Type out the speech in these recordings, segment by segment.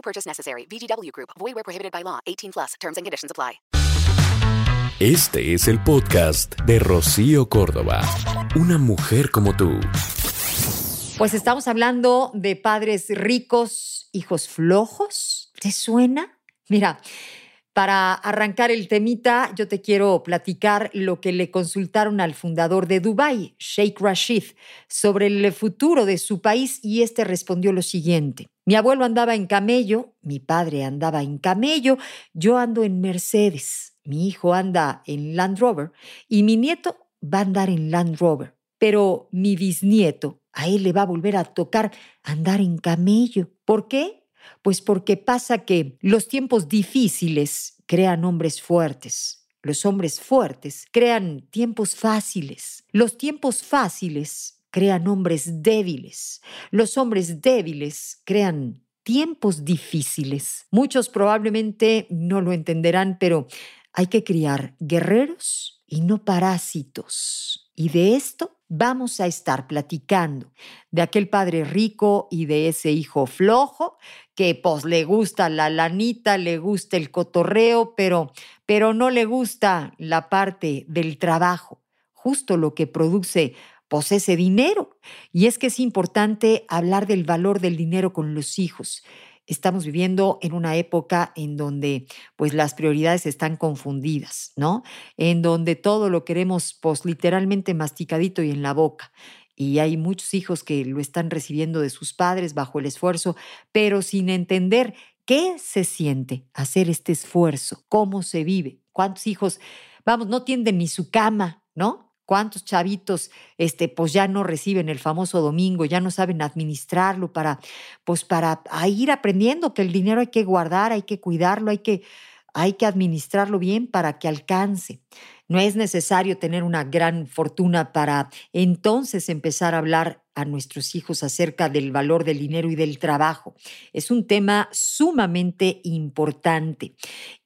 No purchase necessary. VGW Group. Void where prohibited by law. 18 plus. Terms and conditions apply. Este es el podcast de Rocío Córdoba. Una mujer como tú. Pues estamos hablando de padres ricos, hijos flojos. ¿Te suena? Mira, para arrancar el temita, yo te quiero platicar lo que le consultaron al fundador de Dubái, Sheikh Rashid, sobre el futuro de su país y este respondió lo siguiente. Mi abuelo andaba en camello, mi padre andaba en camello, yo ando en Mercedes, mi hijo anda en Land Rover y mi nieto va a andar en Land Rover. Pero mi bisnieto, a él le va a volver a tocar andar en camello. ¿Por qué? Pues porque pasa que los tiempos difíciles crean hombres fuertes. Los hombres fuertes crean tiempos fáciles. Los tiempos fáciles crean hombres débiles. Los hombres débiles crean tiempos difíciles. Muchos probablemente no lo entenderán, pero hay que criar guerreros y no parásitos. Y de esto vamos a estar platicando, de aquel padre rico y de ese hijo flojo que pues le gusta la lanita, le gusta el cotorreo, pero, pero no le gusta la parte del trabajo, justo lo que produce pues ese dinero. Y es que es importante hablar del valor del dinero con los hijos estamos viviendo en una época en donde pues las prioridades están confundidas, ¿no? En donde todo lo queremos pues literalmente masticadito y en la boca. Y hay muchos hijos que lo están recibiendo de sus padres bajo el esfuerzo, pero sin entender qué se siente hacer este esfuerzo, cómo se vive, cuántos hijos, vamos, no tienden ni su cama, ¿no? Cuántos chavitos este, pues ya no reciben el famoso domingo, ya no saben administrarlo para, pues para ir aprendiendo que el dinero hay que guardar, hay que cuidarlo, hay que, hay que administrarlo bien para que alcance. No es necesario tener una gran fortuna para entonces empezar a hablar a nuestros hijos acerca del valor del dinero y del trabajo. Es un tema sumamente importante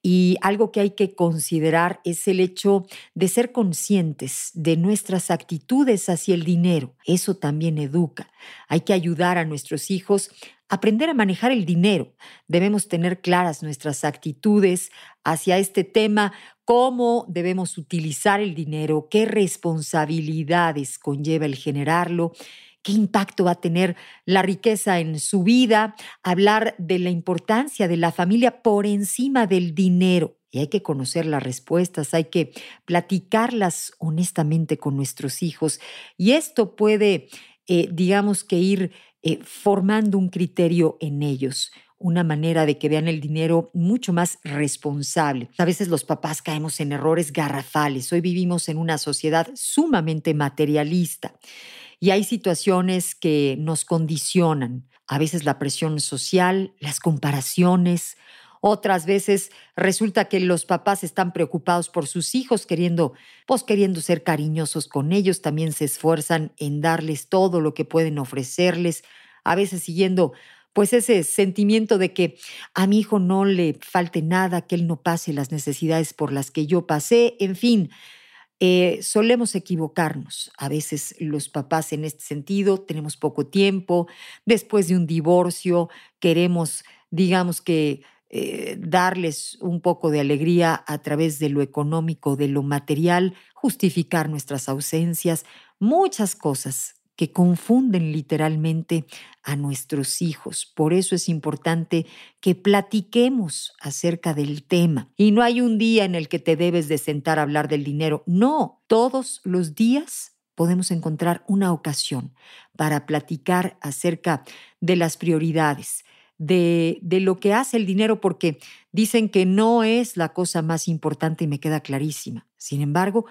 y algo que hay que considerar es el hecho de ser conscientes de nuestras actitudes hacia el dinero. Eso también educa. Hay que ayudar a nuestros hijos aprender a manejar el dinero. Debemos tener claras nuestras actitudes hacia este tema, cómo debemos utilizar el dinero, qué responsabilidades conlleva el generarlo, qué impacto va a tener la riqueza en su vida, hablar de la importancia de la familia por encima del dinero. Y hay que conocer las respuestas, hay que platicarlas honestamente con nuestros hijos. Y esto puede, eh, digamos que ir eh, formando un criterio en ellos, una manera de que vean el dinero mucho más responsable. A veces los papás caemos en errores garrafales. Hoy vivimos en una sociedad sumamente materialista y hay situaciones que nos condicionan. A veces la presión social, las comparaciones, otras veces resulta que los papás están preocupados por sus hijos, queriendo, pues queriendo ser cariñosos con ellos, también se esfuerzan en darles todo lo que pueden ofrecerles, a veces siguiendo pues ese sentimiento de que a mi hijo no le falte nada, que él no pase las necesidades por las que yo pasé, en fin, eh, solemos equivocarnos. A veces los papás en este sentido tenemos poco tiempo, después de un divorcio queremos, digamos que eh, darles un poco de alegría a través de lo económico, de lo material, justificar nuestras ausencias, muchas cosas que confunden literalmente a nuestros hijos. Por eso es importante que platiquemos acerca del tema. Y no hay un día en el que te debes de sentar a hablar del dinero. No, todos los días podemos encontrar una ocasión para platicar acerca de las prioridades, de, de, lo que hace el dinero, porque dicen que no es la cosa más importante y me queda clarísima. Sin embargo,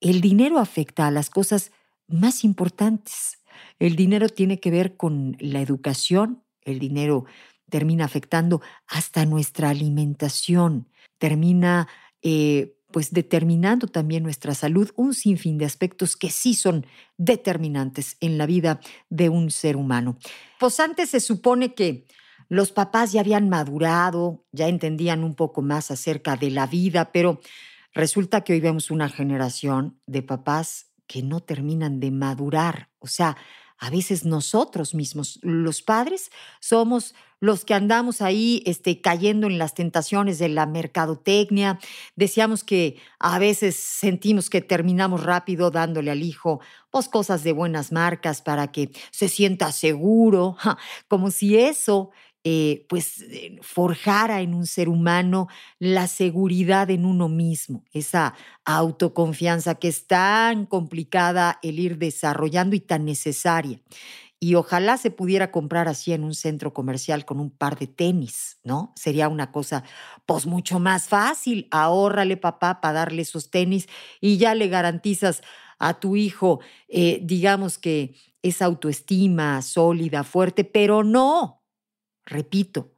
el dinero afecta a las cosas más importantes. El dinero tiene que ver con la educación, el dinero termina afectando hasta nuestra alimentación, termina eh, pues determinando también nuestra salud, un sinfín de aspectos que sí son determinantes en la vida de un ser humano. Pues antes se supone que los papás ya habían madurado, ya entendían un poco más acerca de la vida, pero resulta que hoy vemos una generación de papás que no terminan de madurar. O sea, a veces nosotros mismos, los padres, somos los que andamos ahí este, cayendo en las tentaciones de la mercadotecnia. Decíamos que a veces sentimos que terminamos rápido dándole al hijo pues, cosas de buenas marcas para que se sienta seguro, como si eso eh, pues eh, forjara en un ser humano la seguridad en uno mismo, esa autoconfianza que es tan complicada el ir desarrollando y tan necesaria. Y ojalá se pudiera comprar así en un centro comercial con un par de tenis, ¿no? Sería una cosa, pues mucho más fácil. Ahórrale, papá, para darle esos tenis y ya le garantizas a tu hijo, eh, digamos que esa autoestima sólida, fuerte, pero no, Repito,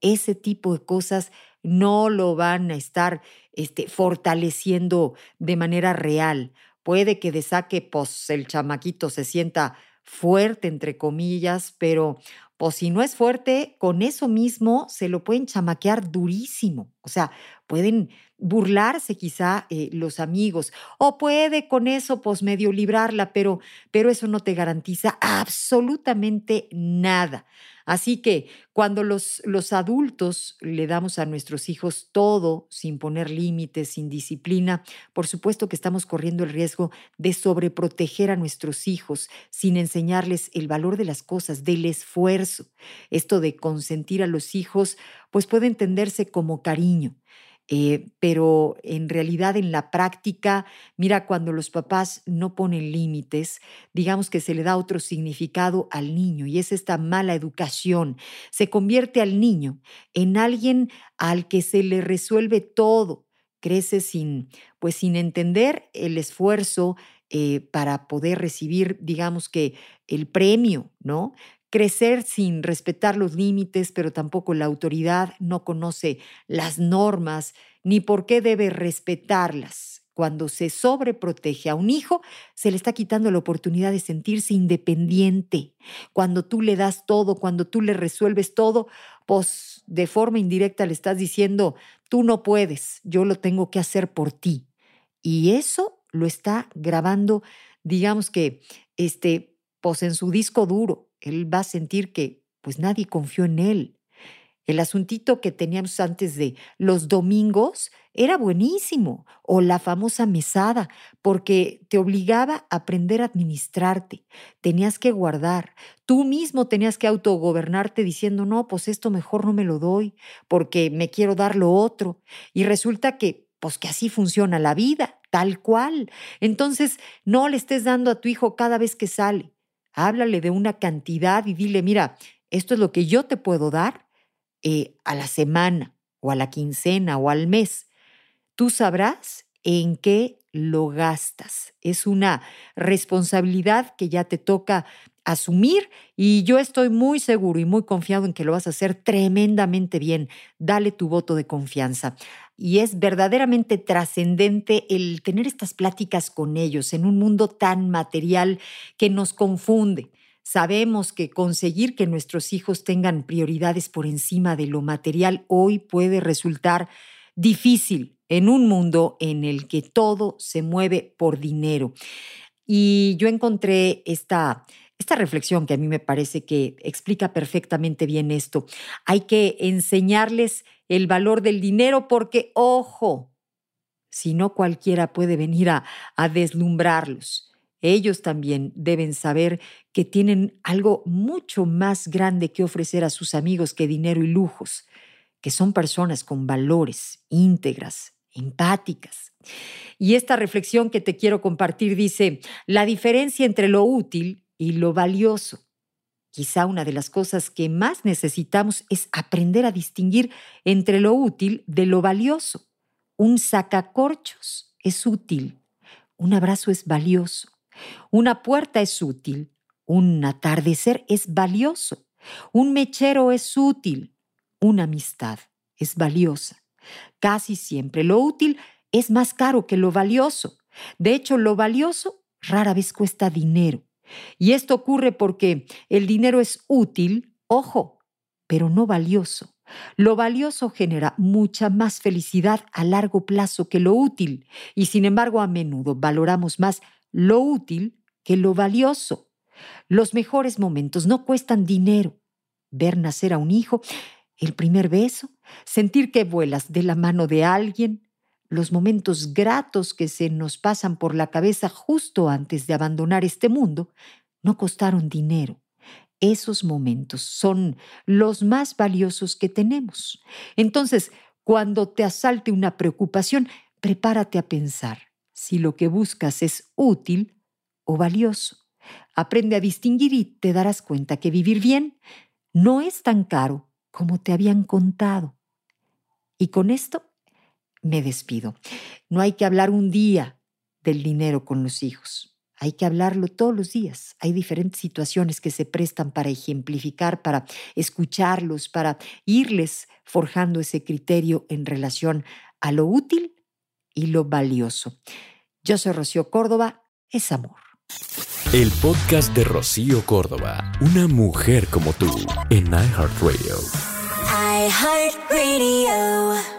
ese tipo de cosas no lo van a estar este, fortaleciendo de manera real. Puede que de saque, pues el chamaquito se sienta fuerte, entre comillas, pero pues si no es fuerte, con eso mismo se lo pueden chamaquear durísimo. O sea, pueden burlarse quizá eh, los amigos o puede con eso pues medio librarla, pero, pero eso no te garantiza absolutamente nada. Así que cuando los, los adultos le damos a nuestros hijos todo sin poner límites, sin disciplina, por supuesto que estamos corriendo el riesgo de sobreproteger a nuestros hijos sin enseñarles el valor de las cosas, del esfuerzo. Esto de consentir a los hijos, pues puede entenderse como cariño. Eh, pero en realidad en la práctica, mira, cuando los papás no ponen límites, digamos que se le da otro significado al niño y es esta mala educación. Se convierte al niño en alguien al que se le resuelve todo. Crece sin, pues sin entender el esfuerzo eh, para poder recibir, digamos que, el premio, ¿no? Crecer sin respetar los límites, pero tampoco la autoridad, no conoce las normas ni por qué debe respetarlas. Cuando se sobreprotege a un hijo, se le está quitando la oportunidad de sentirse independiente. Cuando tú le das todo, cuando tú le resuelves todo, pues de forma indirecta le estás diciendo, tú no puedes, yo lo tengo que hacer por ti. Y eso lo está grabando, digamos que, este, pues en su disco duro él va a sentir que pues nadie confió en él. El asuntito que teníamos antes de los domingos era buenísimo, o la famosa mesada, porque te obligaba a aprender a administrarte, tenías que guardar, tú mismo tenías que autogobernarte diciendo, no, pues esto mejor no me lo doy, porque me quiero dar lo otro. Y resulta que, pues que así funciona la vida, tal cual. Entonces, no le estés dando a tu hijo cada vez que sale háblale de una cantidad y dile, mira, esto es lo que yo te puedo dar eh, a la semana o a la quincena o al mes. Tú sabrás en qué lo gastas. Es una responsabilidad que ya te toca asumir y yo estoy muy seguro y muy confiado en que lo vas a hacer tremendamente bien. Dale tu voto de confianza. Y es verdaderamente trascendente el tener estas pláticas con ellos en un mundo tan material que nos confunde. Sabemos que conseguir que nuestros hijos tengan prioridades por encima de lo material hoy puede resultar difícil en un mundo en el que todo se mueve por dinero. Y yo encontré esta esta reflexión que a mí me parece que explica perfectamente bien esto. Hay que enseñarles el valor del dinero porque, ojo, si no cualquiera puede venir a, deslumbrarlos. Ellos también deben saber que tienen algo mucho más grande que ofrecer a sus amigos que dinero y lujos, que son personas con valores íntegras, empáticas. Y esta reflexión que te quiero compartir dice, la diferencia entre lo útil y lo valioso. Quizá una de las cosas que más necesitamos es aprender a distinguir entre lo útil de lo valioso. Un sacacorchos es útil, un abrazo es valioso, una puerta es útil, un atardecer es valioso, Un mechero es útil. Una amistad es valiosa. Casi siempre lo útil es más caro que lo valioso. De hecho, lo valioso rara vez cuesta dinero. Y esto ocurre porque el dinero es útil, ojo, pero no valioso. Lo valioso genera mucha más felicidad a largo plazo que lo útil, y sin embargo a menudo valoramos más lo útil que lo valioso. Los mejores momentos no cuestan dinero. Ver nacer a un hijo, el primer beso, sentir que vuelas de la mano de alguien, los momentos gratos que se nos pasan por la cabeza justo antes de abandonar este mundo, no costaron dinero. Esos momentos son los más valiosos que tenemos. Entonces, cuando te asalte una preocupación, prepárate a pensar si lo que buscas es útil o valioso. Aprende a distinguir y te darás cuenta que vivir bien no es tan caro como te habían contado. Y con esto me despido. No hay que hablar un día del dinero con los hijos. Hay que hablarlo todos los días. Hay diferentes situaciones que se prestan para ejemplificar, para escucharlos, para irles forjando ese criterio en relación a lo útil y lo valioso. Yo soy Rocío Córdoba, es amor. El podcast de Rocío Córdoba, una mujer como tú, en iHeartRadio. iHeartRadio.